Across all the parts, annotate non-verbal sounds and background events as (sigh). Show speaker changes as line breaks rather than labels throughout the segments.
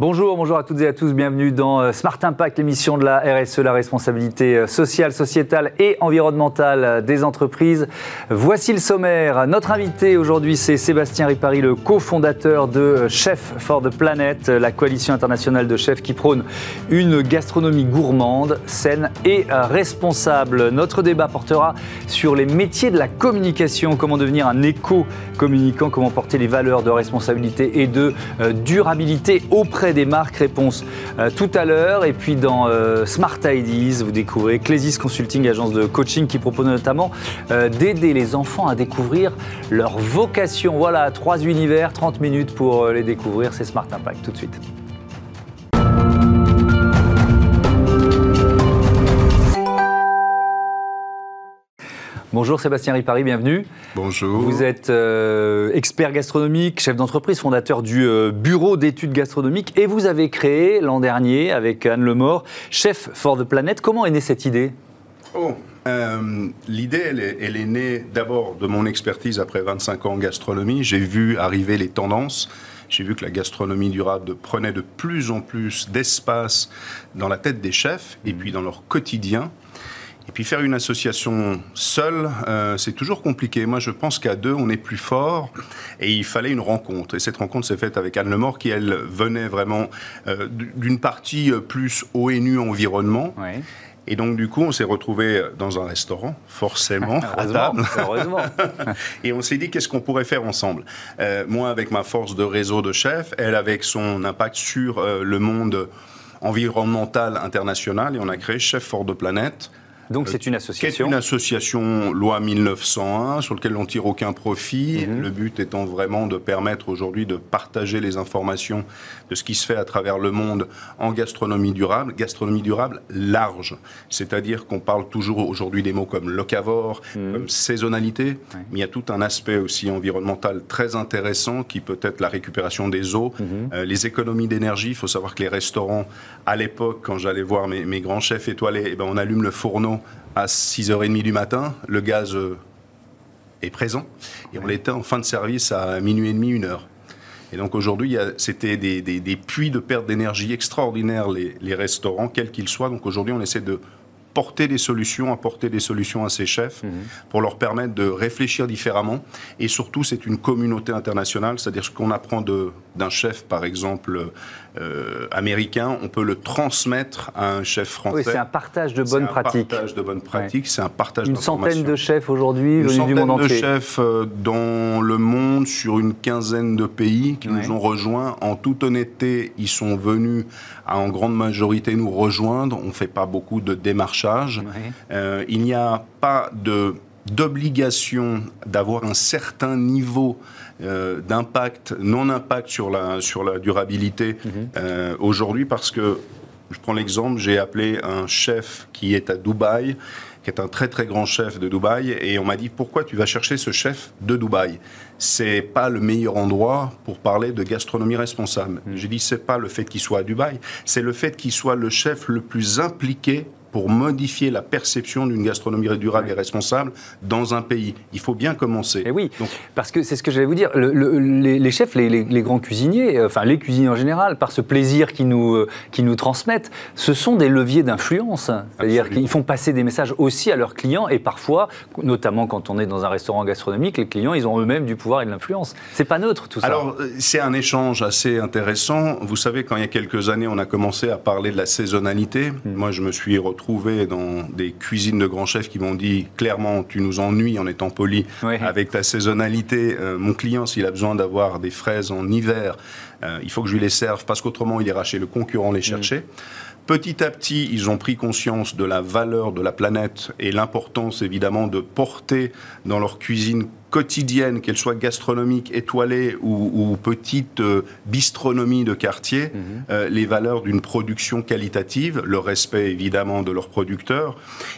Bonjour, bonjour à toutes et à tous, bienvenue dans euh, Smart Impact, l'émission de la RSE, la responsabilité euh, sociale, sociétale et environnementale euh, des entreprises. Voici le sommaire. Notre invité aujourd'hui, c'est Sébastien Ripari, le cofondateur de Chef for the Planet, la coalition internationale de chefs qui prône une gastronomie gourmande, saine et responsable. Notre débat portera sur les métiers de la communication, comment devenir un éco-communicant, comment porter les valeurs de responsabilité et de durabilité auprès des marques. Réponse euh, tout à l'heure. Et puis dans euh, Smart Ideas, vous découvrez Clésis Consulting, agence de coaching qui propose notamment euh, d'aider les enfants à découvrir leur vocation. Voilà, trois univers, 30 minutes pour les découvrir. C'est Smart Impact tout de suite. Bonjour Sébastien Ripari, bienvenue.
Bonjour.
Vous êtes euh, expert gastronomique, chef d'entreprise, fondateur du euh, Bureau d'études gastronomiques et vous avez créé l'an dernier avec Anne Lemort Chef for the Planet. Comment est née cette idée?
Oh, euh, l'idée, elle, elle, est née d'abord de mon expertise après 25 ans en gastronomie. J'ai vu arriver les tendances. J'ai vu que la gastronomie durable prenait de plus en plus d'espace dans la tête des chefs et puis dans leur quotidien. Et puis faire une association seule, euh, c'est toujours compliqué. Moi, je pense qu'à deux, on est plus fort. Et il fallait une rencontre. Et cette rencontre s'est faite avec Anne Lemort, qui, elle, venait vraiment euh, d'une partie euh, plus ONU environnement. Et donc, du coup, on s'est retrouvé dans un restaurant, forcément, à table.
Heureusement. (laughs)
et on s'est dit, qu'est-ce qu'on pourrait faire ensemble? Moi, avec ma force de réseau de chefs, elle avec son impact sur le monde environnemental international. Et on a créé Chef for the Planet,
donc c'est une association.
une association loi 1901 sur laquelle on tire aucun profit. Mhm. Le but étant vraiment de permettre aujourd'hui de partager les informations de ce qui se fait à travers le monde en gastronomie durable. Gastronomie durable large, c'est-à-dire qu'on parle toujours aujourd'hui des mots comme locavore, mhm. comme saisonnalité, mais il y a tout un aspect aussi environnemental très intéressant qui peut être la récupération des eaux, mhm. euh, les économies d'énergie. Il faut savoir que les restaurants, à l'époque, quand j'allais voir mes, mes, grands chefs étoilés, eh ben on allume le fourneau à 6h30 du matin, le gaz euh, est présent, et on l'était en fin de service à minuit et demi, une heure. Et donc aujourd'hui, c'était des, puits de perte d'énergie extraordinaires, les, les restaurants, quels qu'ils soient. Donc aujourd'hui, on essaie de porter des solutions, apporter des solutions à ces chefs mhm. pour leur permettre de réfléchir différemment. Et surtout, c'est une communauté internationale, c'est-à-dire ce qu'on apprend d'un chef, par exemple, euh, américain, on peut le transmettre à un chef français. Oui,
c'est un partage de bonnes pratiques.
C'est un partage de bonnes pratiques, c'est un partage
Une centaine de chefs aujourd'hui venus du monde entier.
Une centaine de chefs euh, dans le monde, sur une quinzaine de pays qui nous ont rejoints. En toute honnêteté, ils sont venus à en grande majorité nous rejoindre. On ne fait pas beaucoup de démarchage. Euh, il n'y a pas de d'obligation d'avoir un certain niveau euh, d'impact, non-impact sur la, sur la durabilité mhm. euh, aujourd'hui parce que, je prends l'exemple, j'ai appelé un chef qui est à Dubaï, qui est un très très grand chef de Dubaï, et on m'a dit pourquoi tu vas chercher ce chef de Dubaï? C'est pas le meilleur endroit pour parler de gastronomie responsable. Mhm. J'ai dit c'est pas le fait qu'il soit à Dubaï, c'est le fait qu'il soit le chef le plus impliqué pour modifier la perception d'une gastronomie durable et responsable dans un pays. Il faut bien commencer.
Et oui, parce que c'est ce que j'allais vous dire. les, chefs, les, grands cuisiniers, euh, enfin les cuisiniers en général, par ce plaisir qu'ils nous, euh, nous transmettent, ce sont des leviers d'influence. C'est-à-dire qu'ils font passer des messages aussi à leurs clients et parfois, notamment quand on est dans un restaurant gastronomique, les clients, ils ont eux-mêmes du pouvoir et de l'influence. C'est pas neutre tout ça.
Alors, euh, c'est un échange assez intéressant. Vous savez, quand il y a quelques années, on a commencé à parler de la saisonnalité. Hmm. Moi, je me suis retrouvé trouvé dans des cuisines de grands chefs qui m'ont dit clairement tu nous ennuies en étant poli avec ta saisonnalité. Euh, mon client, s'il a besoin d'avoir des fraises en hiver, euh, il faut que je lui les serve parce qu'autrement il ira chez le concurrent les chercher. Petit à petit, ils ont pris conscience de la valeur de la planète et l'importance évidemment de porter dans leur cuisine quotidienne, qu'elle soit gastronomique, étoilée ou, petite euh, bistronomie de quartier, mhm. euh, les valeurs d'une production qualitative, le respect évidemment de leurs producteurs,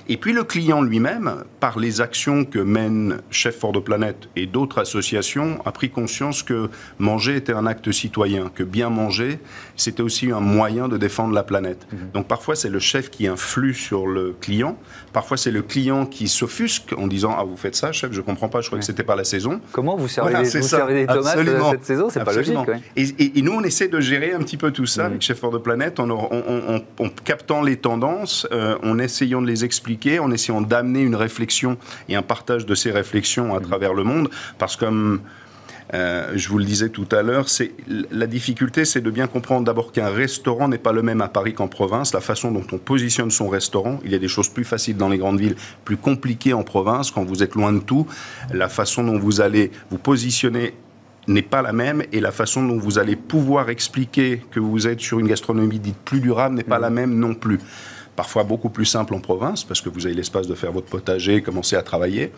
et puis le client lui-même, par les actions que mène Chef for the Planet et d'autres associations, a pris conscience que manger était un acte citoyen, que bien manger, c'était aussi un moyen de défendre la planète. Mhm. Donc parfois c'est le chef qui influe sur le client, parfois c'est le client qui s'offusque en disant ah vous faites ça chef, je comprends pas, je crois que c'était pas la saison.
Comment vous servez, des, tomates euh, cette saison? C'est pas logique.
Et, nous, on essaie de gérer un petit peu tout ça mm. avec Chef the Planet en, en, captant les tendances, euh, en essayant de les expliquer, en essayant d'amener une réflexion et un partage de ces réflexions à mm. travers le monde. Parce que comme euh, je vous le disais tout à l'heure, la difficulté, c'est de bien comprendre d'abord qu'un restaurant n'est pas le même à Paris qu'en province. La façon dont on positionne son restaurant, il y a des choses plus faciles dans les grandes villes, plus compliquées en province quand vous êtes loin de tout. La façon dont vous allez vous positionner n'est pas la même et la façon dont vous allez pouvoir expliquer que vous êtes sur une gastronomie dite plus durable n'est pas la même non plus parfois beaucoup plus simple en province, parce que vous avez l'espace de faire votre potager, commencer à travailler,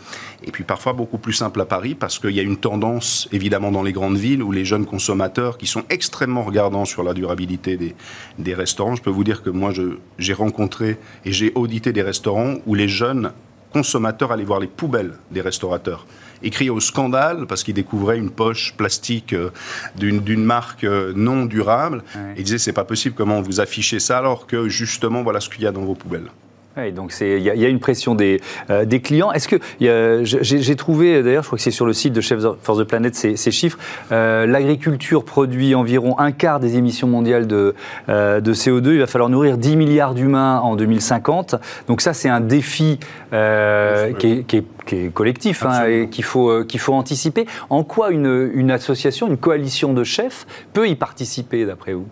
et puis parfois beaucoup plus simple à Paris, parce qu'il y a une tendance, évidemment, dans les grandes villes, où les jeunes consommateurs, qui sont extrêmement regardants sur la durabilité des, des restaurants, je peux vous dire que moi, j'ai rencontré et j'ai audité des restaurants où les jeunes consommateurs allaient voir les poubelles des restaurateurs écrit au scandale parce qu'il découvrait une poche plastique euh, d'une marque euh, non durable. Et il disait c'est pas possible comment vous affichez ça alors que justement voilà ce qu'il y a dans vos poubelles.
Oui, donc il y, a une pression des, euh, des clients. Est-ce que j'ai trouvé d'ailleurs, je crois que c'est sur le site de Chefs for the Planet ces, ces chiffres. L'agriculture produit environ un quart des émissions mondiales de, de, CO2. Il va falloir nourrir 10 milliards d'humains en 2050. Donc ça, c'est un défi qui est, qui, est, qui est collectif hein, et qu'il faut, euh, qu'il faut anticiper. En quoi une, une association, une coalition de chefs peut y participer, d'après vous?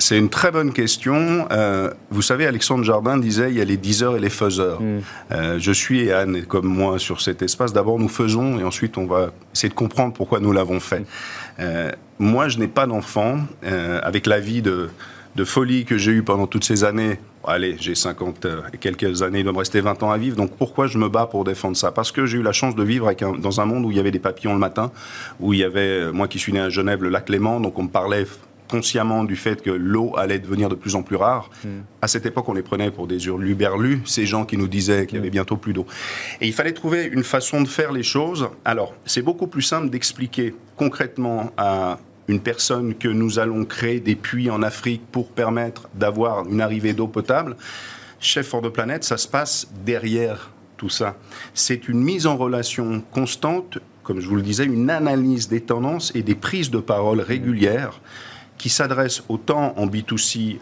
C'est une très bonne question. Euh, vous savez, Alexandre Jardin disait il y a les diseurs et les faiseurs. Mm. Euh, je suis et Anne, comme moi, sur cet espace. D'abord, nous faisons et ensuite, on va essayer de comprendre pourquoi nous l'avons fait. Mm. moi, je n'ai pas d'enfant. avec la vie de, de folie que j'ai eue pendant toutes ces années, allez, j'ai 50 euh, et quelques années, il doit me rester 20 ans à vivre. Donc pourquoi je me bats pour défendre ça? Parce que j'ai eu la chance de vivre avec dans un monde où il y avait des papillons le matin, où il y avait, euh, moi qui suis né à Genève, le lac Léman, donc on me parlait consciemment du fait que l'eau allait devenir de plus en plus rare. Hmm. À cette époque, on les prenait pour des hurluberlus, ces gens qui nous disaient qu'il y avait hmm. bientôt plus d'eau. Et il fallait trouver une façon de faire les choses. Alors, c'est beaucoup plus simple d'expliquer concrètement à une personne que nous allons créer des puits en Afrique pour permettre d'avoir une arrivée d'eau potable. Chef for the Planet, ça se passe derrière tout ça. C'est une mise en relation constante, comme je vous le disais, une analyse des tendances et des prises de parole régulières qui s'adressent autant en B2C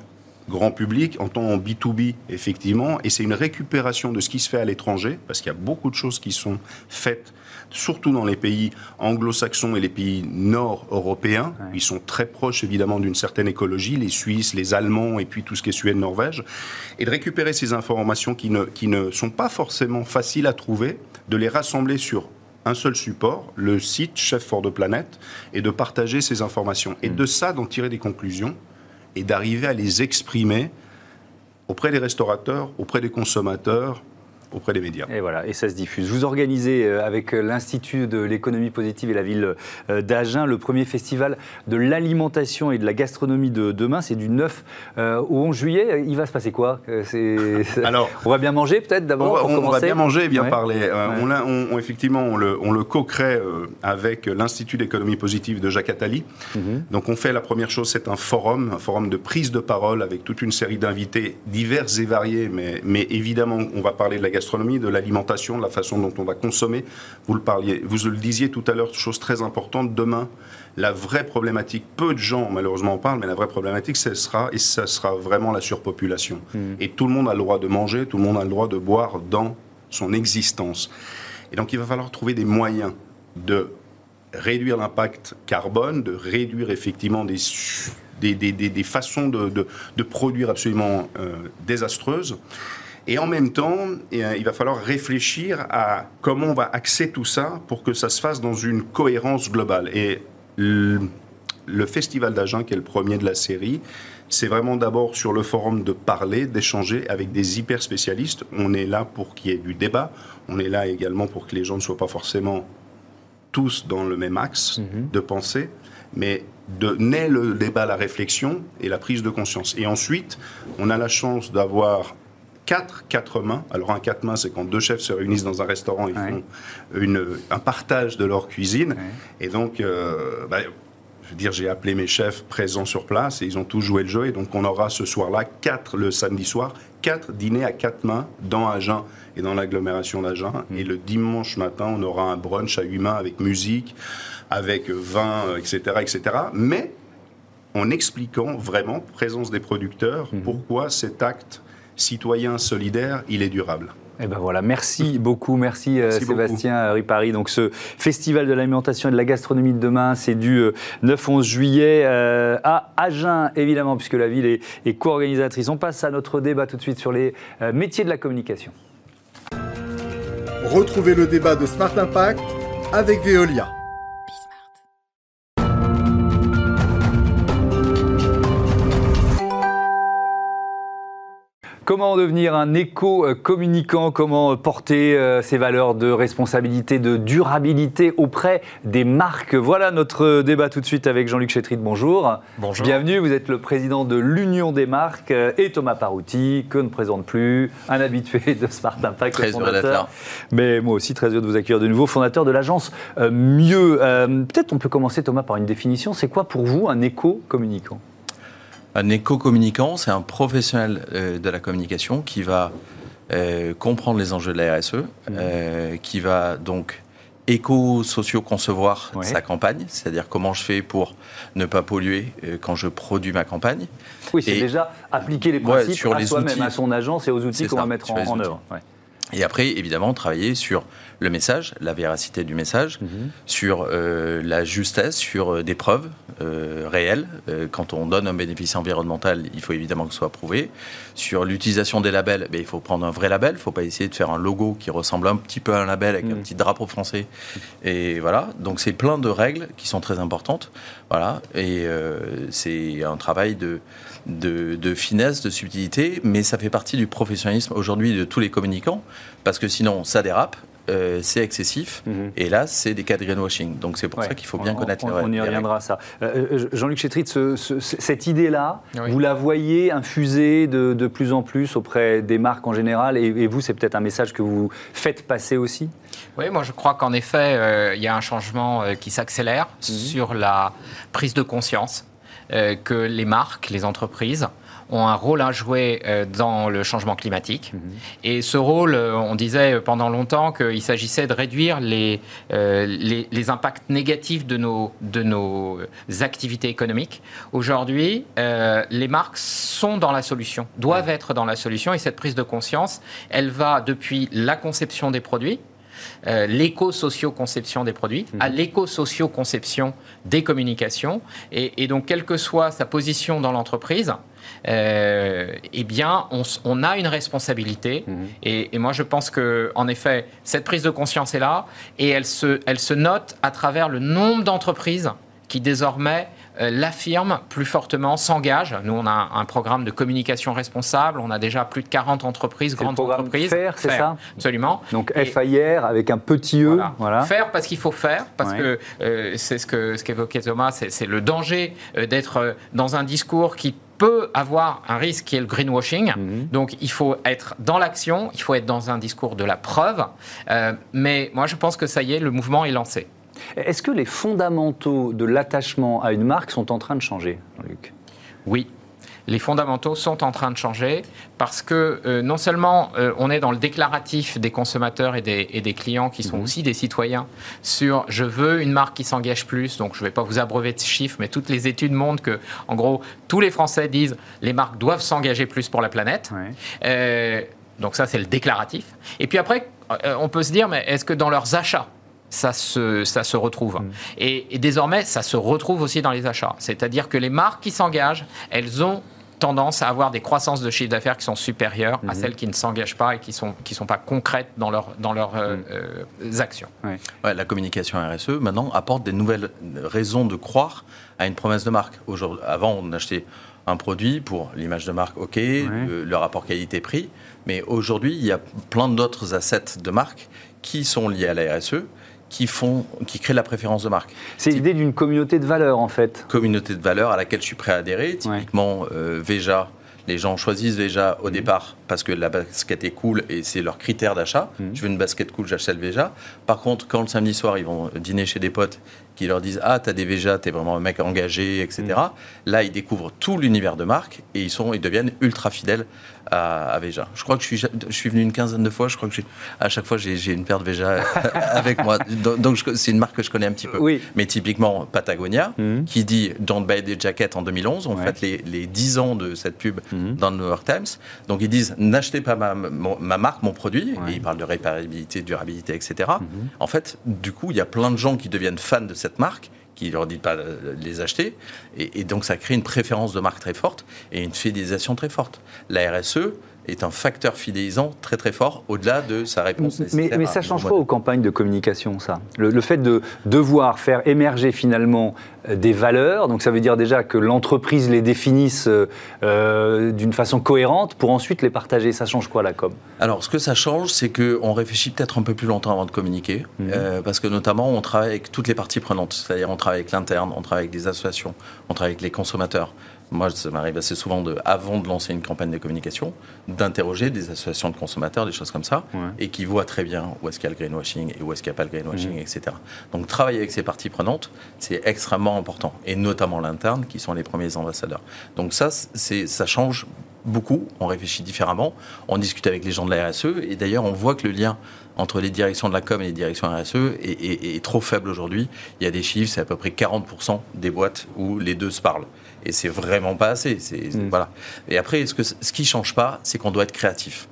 grand public, en tant en B2B, effectivement, et c'est une récupération de ce qui se fait à l'étranger, parce qu'il y a beaucoup de choses qui sont faites surtout dans les pays anglo-saxons et les pays nord-européens. Ils sont très proches évidemment d'une certaine écologie, les Suisses, les Allemands et puis tout ce qui est Suède, Norvège. Et de récupérer ces informations qui ne, qui ne sont pas forcément faciles à trouver, de les rassembler sur un seul support, le site Chef for the Planet, et de partager ces informations. Et hmm. de ça, d'en tirer des conclusions et d'arriver à les exprimer auprès des restaurateurs, auprès des consommateurs, auprès des médias.
Et voilà, et ça se diffuse. Vous organisez euh, avec euh, l'Institut de l'économie positive et la ville euh, d'Agen le premier festival de l'alimentation et de la gastronomie de demain. C'est du 9 au 11 juillet. Il va se passer quoi Alors, (laughs) on va bien manger peut-être d'abord
on, on, va bien manger et bien parler. On, effectivement, on le, on le co-crée avec l'Institut d'économie positive de Jacques Attali. Mhm. Donc on fait la première chose, c'est un forum, un forum de prise de parole avec toute une série d'invités divers et variés, mais, mais évidemment, on va parler de la gastronomie, de l'alimentation, de la façon dont on va consommer. Vous le parliez, vous le disiez tout à l'heure, chose très importante. Demain, la vraie problématique, peu de gens malheureusement en parlent, mais la vraie problématique, ce sera et ça sera vraiment la surpopulation. Hmm. Et tout le monde a le droit de manger, tout le monde a le droit de boire dans son existence. Et donc, il va falloir trouver des moyens de réduire l'impact carbone, de réduire effectivement des des, des, des, façons de, de, de, produire absolument euh, désastreuses. Et en même temps, euh, il va falloir réfléchir à comment on va axer tout ça pour que ça se fasse dans une cohérence globale. Et le Festival d'Agen, qui est le premier de la série, c'est vraiment d'abord sur le forum de parler, d'échanger avec des hyper spécialistes. On est là pour qu'il y ait du débat. On est là également pour que les gens ne soient pas forcément tous dans le même axe mhm. de pensée, mais de naît le débat, la réflexion et la prise de conscience. Et ensuite, on a la chance d'avoir quatre quatre mains. Alors un quatre mains, c'est quand deux chefs se réunissent dans un restaurant, ils font une, un partage de leur cuisine. Et donc, euh, bah, je veux dire, j'ai appelé mes chefs présents sur place et ils ont tous joué le jeu. Et donc, on aura ce soir-là quatre le samedi soir, quatre dîners à quatre mains dans Agen et dans l'agglomération d'Agen. Mmh. Et le dimanche matin, on aura un brunch à huit mains avec musique, avec vin, etc., etc. Mais en expliquant vraiment, présence des producteurs, mmh. pourquoi cet acte citoyen solidaire, il est durable.
Eh ben voilà, merci (laughs) beaucoup, merci, euh, Sébastien Ripari. Donc ce festival de l'alimentation et de la gastronomie de demain, c'est du 9-11 euh, juillet euh, à Agen, évidemment, puisque la ville est, est co-organisatrice. On passe à notre débat tout de suite sur les métiers de la communication.
Retrouvez le débat de Smart Impact avec Veolia.
Comment devenir un éco-communicant? Comment porter euh, ces valeurs de responsabilité, de durabilité auprès des marques? Voilà notre débat tout de suite avec Jean-Luc Chétrit. Bonjour.
Bonjour.
Bienvenue. Vous êtes le président de l'Union des marques euh, et Thomas Parouti, que ne présente plus, un habitué de Smart Impact,
très fondateur.
Mais moi aussi, très heureux de vous accueillir de nouveau, fondateur de l'agence euh, Mieux. Peut-être on peut commencer, Thomas, par une définition. C'est quoi pour vous un éco-communicant?
Un éco-communicant, c'est un professionnel euh, de la communication qui va euh, comprendre les enjeux de la RSE, mmh. euh, qui va donc éco-socio-concevoir sa campagne, c'est-à-dire comment je fais pour ne pas polluer quand je produis ma campagne.
Oui, c'est déjà appliquer les principes sur à soi-même, à son agence et aux outils qu'on va mettre en, en œuvre.
Et après, évidemment, travailler sur le message, la véracité du message, mhm. sur euh, la justesse, sur euh, des preuves euh, réelles. quand on donne un bénéfice environnemental, il faut évidemment que ce soit prouvé. Sur l'utilisation des labels, ben, il faut prendre un vrai label. Il ne faut pas essayer de faire un logo qui ressemble un petit peu à un label avec un mhm. petit drapeau français. Et voilà. Donc c'est plein de règles qui sont très importantes. Voilà. Et c'est un travail de, de, de finesse, de subtilité, mais ça fait partie du professionnalisme aujourd'hui de tous les communicants, parce que sinon ça dérape euh, c'est excessif. Mhm. Et là, c'est des cas de greenwashing. Donc c'est pour ça qu'il faut bien connaître
on, les On y reviendra ça. Euh, euh, Jean-Luc Chétrit, cette idée-là, vous la voyez infusée de, plus en plus auprès des marques en général. Et, vous, c'est peut-être un message que vous faites passer aussi?
Oui, moi je crois qu'en effet, il y a un changement qui s'accélère mhm. sur la prise de conscience que les marques, les entreprises, ont un rôle à jouer euh, dans le changement climatique. Mhm. Et ce rôle, euh, on disait pendant longtemps qu'il s'agissait de réduire les, euh, les, les, impacts négatifs de nos, de nos activités économiques. Aujourd'hui, les marques sont dans la solution, doivent être dans la solution. Et cette prise de conscience, elle va depuis la conception des produits, l'éco-socio-conception des produits, à mhm. l'éco-socio-conception des communications. Et, et, donc, quelle que soit sa position dans l'entreprise, euh, eh bien, on, a une responsabilité. Mhm. Et, moi, je pense que, en effet, cette prise de conscience est là, et elle se, elle se note à travers le nombre d'entreprises qui désormais euh, l'affirment plus fortement, s'engagent. Nous, on a un, programme de communication responsable. On a déjà plus de 40 entreprises, grandes entreprises.
Faire, c'est ça?
Absolument.
Donc FIR avec un petit E.
Voilà. Faire parce qu'il faut faire, parce que euh, c'est ce que ce qu'évoquait Thomas, c'est le danger d'être dans un discours qui peut avoir un risque qui est le greenwashing. Mhm. Donc il faut être dans l'action, il faut être dans un discours de la preuve. Euh, mais moi je pense que ça y est, le mouvement est lancé.
Est-ce que les fondamentaux de l'attachement à une marque sont en train de changer, Jean-Luc?
Oui les fondamentaux sont en train de changer parce que euh, non seulement euh, on est dans le déclaratif des consommateurs et des, clients qui sont mhm. aussi des citoyens sur je veux une marque qui s'engage plus, donc je ne vais pas vous abreuver de chiffres, mais toutes les études montrent que, en gros, tous les Français disent les marques doivent s'engager plus pour la planète. Euh, donc ça, c'est le déclaratif. Et puis après, on peut se dire, mais est-ce que dans leurs achats, ça se, ça se retrouve. Mhm. Et, et, désormais, ça se retrouve aussi dans les achats. C'est-à-dire que les marques qui s'engagent, elles ont tendance à avoir des croissances de chiffre d'affaires qui sont supérieures à mhm. celles qui ne s'engagent pas et qui ne sont, qui sont pas concrètes dans, leur, dans leurs euh, mhm. euh, actions.
la communication RSE, maintenant, apporte des nouvelles raisons de croire à une promesse de marque. Avant, on achetait un produit pour l'image de marque, ok, le, rapport qualité-prix, mais aujourd'hui, il y a plein d'autres assets de marque qui sont liés à la RSE qui, font, qui créent la préférence de marque.
C'est l'idée d'une communauté de valeurs, en fait.
Communauté de valeurs à laquelle je suis prêt à adhérer. Typiquement, euh, Veja, les gens choisissent Veja au mhm. départ parce que la basket est cool et c'est leur critère d'achat.
Mhm.
Je veux une basket cool, j'achète le Veja. Par contre, quand le samedi soir, ils vont dîner chez des potes qui leur disent Ah, t'as des Veja, t'es vraiment un mec engagé, etc. Là, ils découvrent tout l'univers de marque et ils, sont, ils deviennent ultra fidèles à, à Veja. Je crois que je suis, je suis venu une quinzaine de fois. Je crois que à chaque fois, j'ai une paire de Veja (laughs) avec moi. Donc, c'est une marque que je connais un petit peu.
Oui.
Mais typiquement, Patagonia,
Mhm.
qui dit Don't buy des jackets en 2011, on
Ouais.
fait les, les 10 ans de cette pub
Mhm.
dans le New York Times. Donc ils disent N'achetez pas ma, mon- ma marque, mon produit.
Ouais.
Et ils parlent de réparabilité, durabilité, etc.
Mhm.
En fait, du coup, il y a plein de gens qui deviennent fans de cette marque qui leur dit pas de les acheter. Et, et donc, ça crée une préférence de marque très forte et une fidélisation très forte. La RSE est un facteur fidélisant très très fort au-delà de sa réponse
Mais,
nécessaire
mais
à
ça change quoi aux campagnes de communication, ça le, le fait de devoir faire émerger finalement euh, des valeurs, donc ça veut dire déjà que l'entreprise les définisse euh, euh, d'une façon cohérente pour ensuite les partager. Ça change quoi la com?
Alors, ce que ça change, c'est qu'on réfléchit peut-être un peu plus longtemps avant de communiquer,
Mhm.
euh, parce que notamment, on travaille avec toutes les parties prenantes, c'est-à-dire on travaille avec l'interne, on travaille avec des associations, on travaille avec les consommateurs. Moi, ça m'arrive assez souvent, de, avant de lancer une campagne de communication, d'interroger des associations de consommateurs, des choses comme ça,
Ouais.
et qui voient très bien où est-ce qu'il y a le greenwashing et où est-ce qu'il n'y a pas le greenwashing,
Mhm.
etc. Donc, travailler avec ces parties prenantes, c'est extrêmement important, et notamment l'interne, qui sont les premiers ambassadeurs. Donc ça, ça change beaucoup, on réfléchit différemment, on discute avec les gens de la RSE, et d'ailleurs on voit que le lien entre les directions de la com et les directions RSE est, est- est trop faible aujourd'hui. Il y a des chiffres, c'est à peu près 40% des boîtes où les deux se parlent. Et c'est vraiment pas assez.
Mm.
voilà. Et après, ce, que, ce qui change pas, c'est qu'on doit être créatif.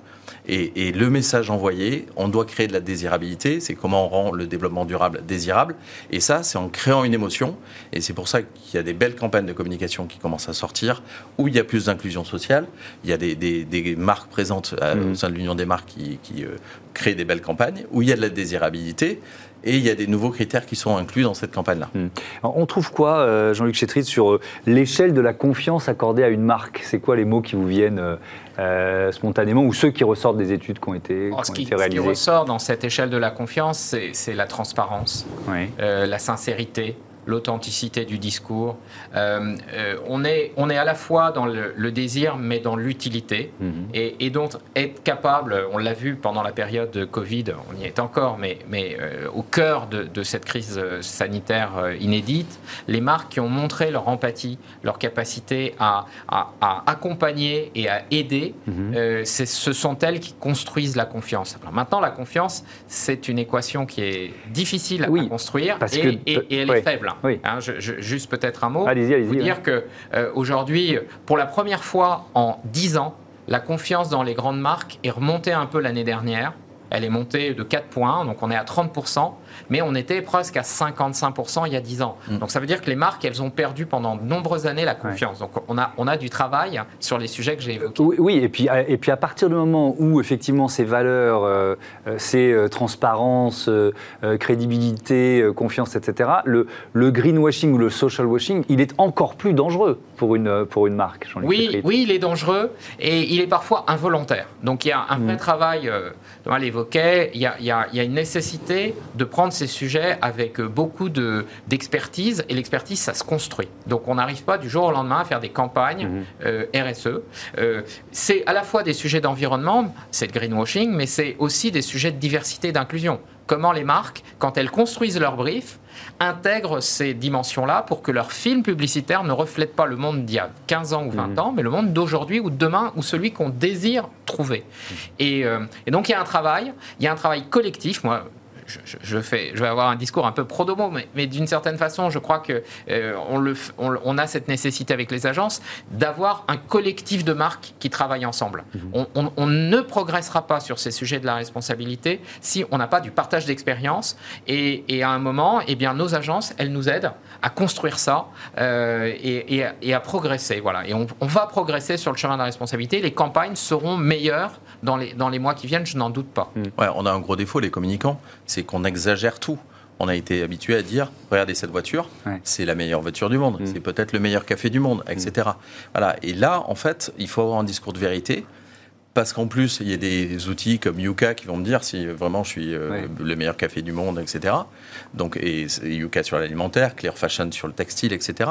Et, et le message envoyé, on doit créer de la désirabilité. C'est comment on rend le développement durable désirable. Et ça, c'est en créant une émotion. Et c'est pour ça qu'il y a des belles campagnes de communication qui commencent à sortir, où il y a plus d'inclusion sociale. Il y a des, des- des marques présentes euh,
Mhm.
au sein de l'Union des marques qui, qui, euh, créent des belles campagnes, où il y a de la désirabilité. Et il y a des nouveaux critères qui sont inclus dans cette campagne-là.
Alors, On trouve quoi, euh, Jean-Luc Chétrit, sur euh, l'échelle de la confiance accordée à une marque? C'est quoi les mots qui vous viennent euh, euh, spontanément ou ceux qui ressortent des études qui ont été,
Alors,
qui
ce,
ont
qui,
été
ce qui
réalisées?
ressort dans cette échelle de la confiance, c'est la transparence,
Oui.
euh, la sincérité, l'authenticité du discours. Euh, euh, on, est, on est à la fois dans le, le désir, mais dans l'utilité.
Mhm.
Et, et donc être capable, on l'a vu pendant la période de Covid, on y est encore, mais, mais euh, au cœur de, de cette crise euh, sanitaire inédite, les marques qui ont montré leur empathie, leur capacité à, à- à accompagner et à aider, c'est- ce sont elles qui construisent la confiance. Alors maintenant, la confiance, c'est une équation qui est difficile
Oui,
à construire
parce
et,
que-
et- et elle est faible.
Oui.
Hein, je- je- juste peut-être un mot
Allez-y, allez-y.
vous dire que euh, aujourd'hui, pour la première fois en 10 ans, la confiance dans les grandes marques est remontée un peu l'année dernière. Elle est montée de 4 points, donc on est à 30%, mais on était presque à 55% il y a 10 ans.
Mm.
Donc ça veut dire que les marques, elles ont perdu pendant de nombreuses années la confiance. Donc on a, on a du travail sur les sujets que j'ai évoqués.
Oui, oui, et puis, et puis à partir du moment où effectivement ces valeurs, euh, euh, ces euh, transparence, euh, crédibilité, confiance, etc., le, le greenwashing ou le social washing, il est encore plus dangereux pour une, pour une marque.
Oui, oui, il est dangereux et il est parfois involontaire. Donc il y a un vrai
Mm.
travail, Thomas l'évoquait, il, y a- il y a- il y a une nécessité de prendre ces sujets avec euh, beaucoup de- d'expertise et l'expertise, ça se construit. Donc on n'arrive pas du jour au lendemain à faire des campagnes
Mhm.
euh, RSE. Euh, c'est à la fois des sujets d'environnement, c'est le greenwashing, mais c'est aussi des sujets de diversité et d'inclusion. Comment les marques, quand elles construisent leur brief, intègrent ces dimensions-là pour que leur film publicitaire ne reflète pas le monde d'il y a 15 ans ou 20
Mhm.
ans, mais le monde d'aujourd'hui ou de demain, ou celui qu'on désire trouver. Et, euh, et donc il y a un travail, il y a un travail collectif. Moi, je, fais, je vais avoir un discours un peu pro-domo, mais, mais d'une certaine façon, je crois que euh, on, le, f- on, on a cette nécessité avec les agences d'avoir un collectif de marques qui travaillent ensemble. On, on- on ne progressera pas sur ces sujets de la responsabilité si on n'a pas du partage d'expérience. Et, et à un moment, eh bien, nos agences, elles nous aident à construire ça euh, et, et à- et à progresser. Voilà. Et on, on va progresser sur le chemin de la responsabilité. Les campagnes seront meilleures dans les, dans les mois qui viennent, je n'en doute pas.
Ouais, on a un gros défaut, les communicants, c'est qu'on exagère tout. On a été habitué à dire regardez cette voiture,
Ouais.
c'est la meilleure voiture du monde,
Mm.
c'est peut-être le meilleur café du monde, etc. Voilà. Et là, en fait, il faut avoir un discours de vérité. Parce qu'en plus, il y a des outils comme Yuka qui vont me dire si vraiment je suis euh, le meilleur café du monde, etc. Donc, et c'est Yuka sur l'alimentaire, Clear Fashion sur le textile, etc.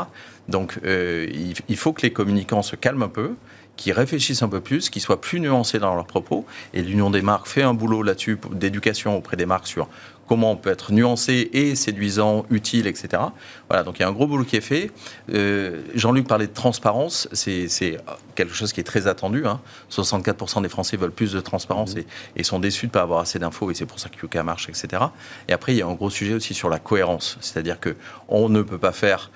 Donc, euh, il, il faut que les communicants se calment un peu, qui réfléchissent un peu plus, qui soient plus nuancés dans leurs propos. Et l'Union des marques fait un boulot là-dessus d'éducation auprès des marques sur comment on peut être nuancé et séduisant, utile, etc. Voilà, donc il y a un gros boulot qui est fait. Euh, Jean-Luc parlait de transparence, c'est quelque chose qui est très attendu. 64% hein. des Français veulent plus de transparence mmh. et, sont déçus de ne pas avoir assez d'infos, et c'est pour ça que Yuka marche, etc. Et après, il y a un gros sujet aussi sur la cohérence, c'est-à-dire qu'on ne peut pas faire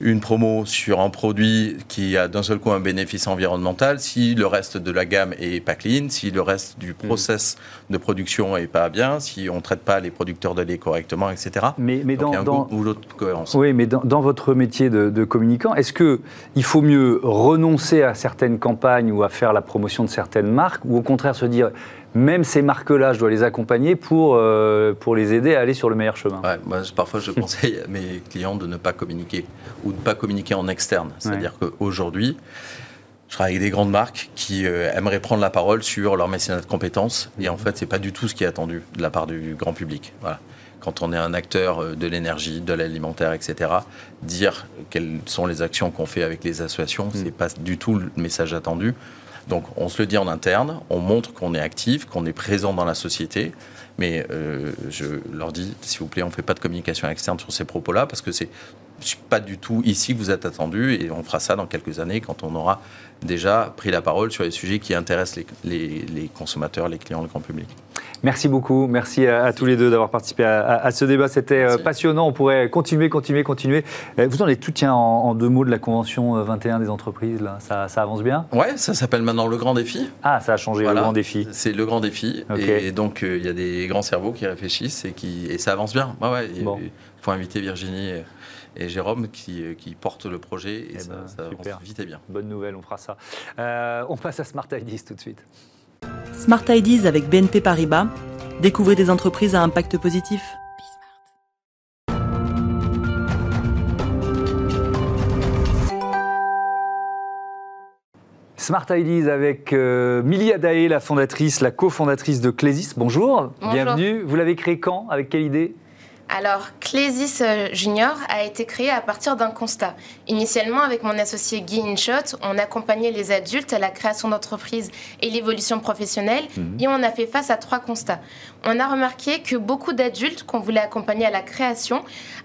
une promo sur un produit qui a d'un seul coup un bénéfice environnemental, si le reste de la gamme est pas clean, si le reste du mm. process de production est pas bien, si on ne traite pas les producteurs de lait correctement, etc.
Mais, mais dans,
il y a un
dans,
boulot de cohérence.
Oui, mais dans, votre métier de, de communicant, est-ce qu'il faut mieux renoncer à certaines campagnes ou à faire la promotion de certaines marques, ou au contraire se dire même ces marques-là, je dois les accompagner pour, euh, pour les aider à aller sur le meilleur chemin.
moi, parfois, je (laughs) conseille à mes clients de ne pas communiquer ou de ne pas communiquer en externe. C'est-à-dire qu'aujourd'hui, je travaille avec des grandes marques qui euh, aimeraient prendre la parole sur leur mécénat de compétences. Et en fait, ce n'est pas du tout ce qui est attendu de la part du grand public. Voilà. Quand on est un acteur euh, de l'énergie, de l'alimentaire, etc., dire quelles sont les actions qu'on fait avec les associations, mm. ce n'est pas du tout le message attendu. Donc on se le dit en interne, on montre qu'on est actif, qu'on est présent dans la société, mais euh, je leur dis, s'il vous plaît, on ne fait pas de communication externe sur ces propos-là, parce que c'est pas du tout ici que vous êtes attendu, et on fera ça dans quelques années quand on aura déjà pris la parole sur les sujets qui intéressent les consommateurs, les clients, le grand public.
Merci beaucoup. Merci à, tous les deux d'avoir participé à, ce débat. C'était euh, passionnant. On pourrait continuer, continuer, continuer. Euh, vous en êtes tout, tiens, en, deux mots de la Convention 21 euh, des entreprises. Là. Ça, avance bien?
Ouais, ça s'appelle maintenant le Grand Défi.
Ah, ça a changé, le Grand Défi.
C'est le Grand Défi. Et donc, il y a des grands cerveaux qui réfléchissent et, qui, et ça avance bien. Ouais, Il faut inviter Virginie et Jérôme qui, qui portent le projet et eh ça, ben, ça avance vite et bien.
Bonne nouvelle, on fera ça. on passe à Smart Ideas tout de suite.
Smart Ideas avec BNP Paribas. Découvrez des entreprises à impact positif.
Smart Ideas avec euh, Milia Daé, la fondatrice, la cofondatrice de Clésis. Bonjour,
Bonjour,
bienvenue. Vous l'avez créé quand? Avec quelle idée?
Alors, Clésis euh, Junior a été créé à partir d'un constat. Initialement, avec mon associé Guy Inchot, on accompagnait les adultes à la création d'entreprises et l'évolution professionnelle, mhm. et on a fait face à trois constats. On a remarqué que beaucoup d'adultes qu'on voulait accompagner à la création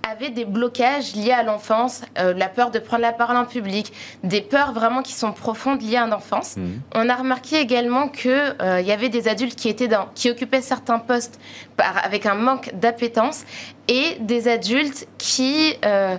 avaient des blocages liés à l'enfance, euh, la peur de prendre la parole en public, des peurs vraiment qui sont profondes liées à l'enfance. Mhm. On a remarqué également qu'il euh, y avait des adultes qui, étaient dans, qui occupaient certains postes avec un manque d'appétence et des adultes qui euh,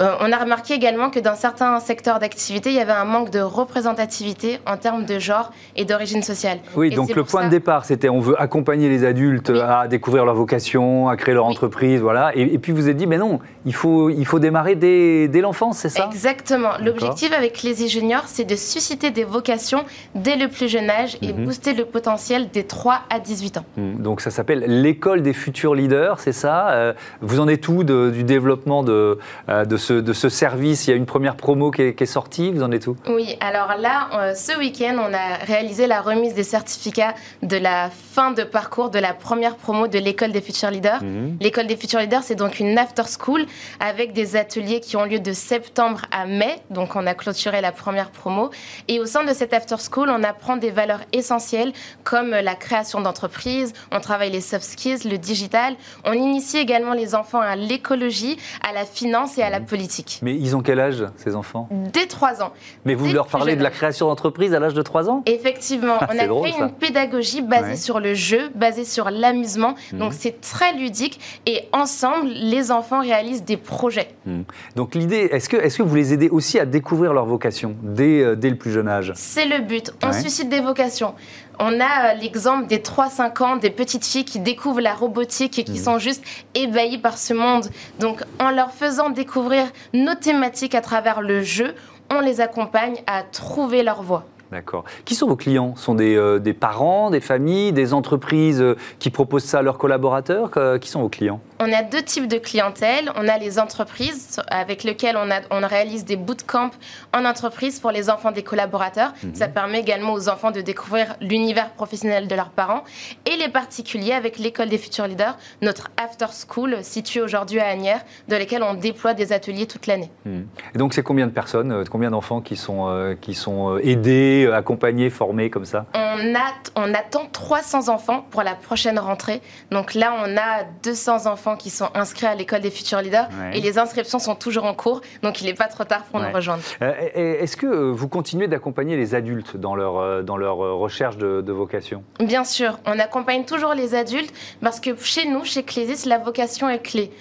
euh, on a remarqué également que dans certains secteurs d'activité, il y avait un manque de représentativité en termes de genre et d'origine sociale.
Oui, donc le point de départ, c'était on veut accompagner les adultes à découvrir leur vocation, à créer leur entreprise, voilà. Et, puis vous avez dit, mais non, il faut, il faut démarrer dès, dès l'enfance, c'est ça?
Exactement. L'objectif avec les Junior, c'est de susciter des vocations dès le plus jeune âge et mhm. booster le potentiel des 3 à 18 ans.
Mhm. Donc ça s'appelle l'école des futurs leaders, c'est ça? Euh, Vous en êtes où du développement de, euh, de ce de ce service Il y a une première promo qui est, sortie, vous en êtes où?
Oui, alors là, euh, ce week-end, on a réalisé la remise des certificats de la fin de parcours de la première promo de l'école des futurs leaders. Mhm. L'école des futurs leaders, c'est donc une after school avec des ateliers qui ont lieu de septembre à mai. Donc on a clôturé la première promo. Et au sein de cette after school, on apprend des valeurs essentielles comme la création d'entreprises, on travaille les soft skills, le digital. On initie également les enfants à l'écologie, à la finance et à la mhm. Politique.
Mais ils ont quel âge, ces enfants?
Dès 3 ans.
Mais vous leur parlez de la création d'entreprise à l'âge de 3 ans?
Effectivement. on a créé une pédagogie basée sur le jeu, basée sur l'amusement. Mhm. Donc c'est très ludique. Et ensemble, les enfants réalisent des projets.
Mhm. Donc l'idée, est-ce que, est que vous les aidez aussi à découvrir leur vocation dès, euh, dès le plus jeune âge?
C'est le but. On suscite des vocations. On a euh, l'exemple des 3-5 ans, des petites filles qui découvrent la robotique et qui mhm. sont juste ébahies par ce monde. Donc en leur faisant découvrir nos thématiques à travers le jeu, on les accompagne à trouver leur voie.
D'accord. Qui sont vos clients? Ce sont des, euh, des, parents, des familles, des entreprises euh, qui proposent ça à leurs collaborateurs? Qui sont vos clients?
On a deux types de clientèle. On a les entreprises avec lesquelles on, a, on réalise des bootcamps en entreprise pour les enfants des collaborateurs. Mhm. Ça permet également aux enfants de découvrir l'univers professionnel de leurs parents. Et les particuliers avec l'école des futurs leaders, notre after school situé aujourd'hui à Agnières, dans lesquels on déploie des ateliers toute l'année.
Mhm. Et donc c'est combien de personnes, euh, combien d'enfants qui sont, euh, qui sont euh, aidés, accompagnés, formés comme ça?
On, a, on attend 300 enfants pour la prochaine rentrée. Donc là, on a 200 enfants qui sont inscrits à l'école des futurs leaders et les inscriptions sont toujours en cours. Donc il n'est pas trop tard pour nous rejoindre.
Est-ce que vous continuez d'accompagner les adultes dans leur, dans leur recherche de, de vocation?
Bien sûr, on accompagne toujours les adultes parce que chez nous, chez Clésis, la vocation est clé.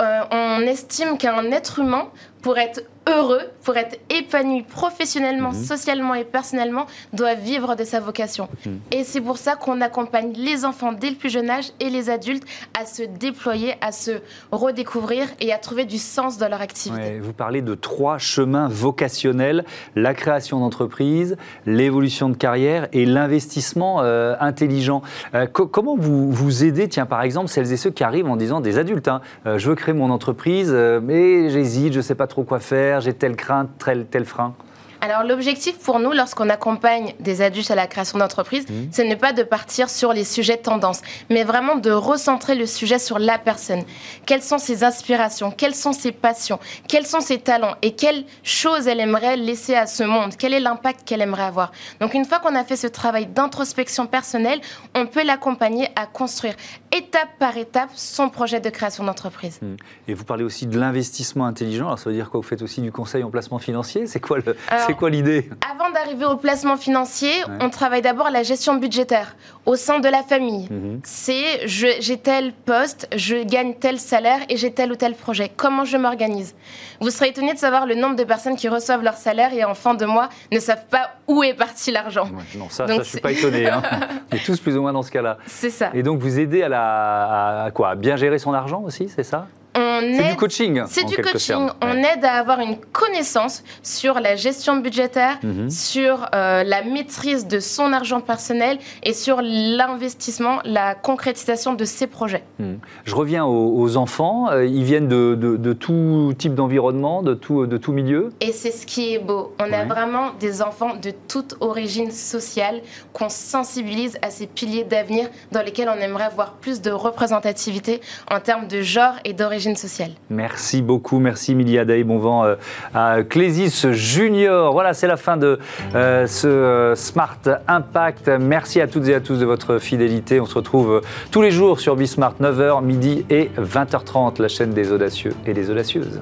on estime qu'un être humain, pour être heureux, pour être épanoui professionnellement, mhm. socialement et personnellement, doit vivre de sa vocation. Et c'est pour ça qu'on accompagne les enfants dès le plus jeune âge et les adultes à se déployer, à se redécouvrir et à trouver du sens dans leur activité.
vous parlez de trois chemins vocationnels, la création d'entreprise, l'évolution de carrière et l'investissement euh, intelligent. Euh, comment vous, vous aidez, tiens, par exemple, celles et ceux qui arrivent en disant des adultes, hein, euh, je veux créer mon entreprise, mais j'hésite, je ne sais pas trop quoi faire, j'ai telle crainte, tel, tel frein
alors l'objectif pour nous, lorsqu'on accompagne des adultes à la création d'entreprise, mmh. ce n'est pas de partir sur les sujets tendances, mais vraiment de recentrer le sujet sur la personne. Quelles sont ses aspirations Quelles sont ses passions? Quels sont ses talents? Et quelles choses elle aimerait laisser à ce monde? Quel est l'impact qu'elle aimerait avoir? Donc une fois qu'on a fait ce travail d'introspection personnelle, on peut l'accompagner à construire étape par étape son projet de création d'entreprise. Mmh.
Et vous parlez aussi de l'investissement intelligent. Alors ça veut dire quoi? Vous faites aussi du conseil en placement financier? C'est quoi le c'est quoi l'idée
Avant d'arriver au placement financier, on travaille d'abord la gestion budgétaire au sein de la famille. Mhm. C'est j'ai tel poste, je gagne tel salaire et j'ai tel ou tel projet. Comment je m'organise? Vous serez étonné de savoir le nombre de personnes qui reçoivent leur salaire et en fin de mois ne savent pas où est parti l'argent.
non, ça, je ne suis pas étonné. Hein. (laughs) on est tous plus ou moins dans ce cas-là.
C'est ça.
Et donc vous aidez à, la, à quoi? À bien gérer son argent aussi, c'est ça? C'est du coaching.
C'est du coaching. On aide à avoir une connaissance sur la gestion budgétaire, mhm. sur euh, la maîtrise de son argent personnel et sur l'investissement, la concrétisation de ses projets. Mhm.
Je reviens aux, enfants. Euh, ils viennent de, tout type d'environnement, de tout, de tout milieu.
Et c'est ce qui est beau. On a vraiment des enfants de toute origine sociale qu'on sensibilise à ces piliers d'avenir dans lesquels on aimerait voir plus de représentativité en termes de genre et d'origine
Merci beaucoup, merci Emilia Day, bon vent euh, à Clésis Junior. Voilà, c'est la fin de euh, ce euh, Smart Impact. Merci à toutes et à tous de votre fidélité. On se retrouve tous les jours sur Bismart, 9h, midi et 20h30, la chaîne des audacieux et des audacieuses.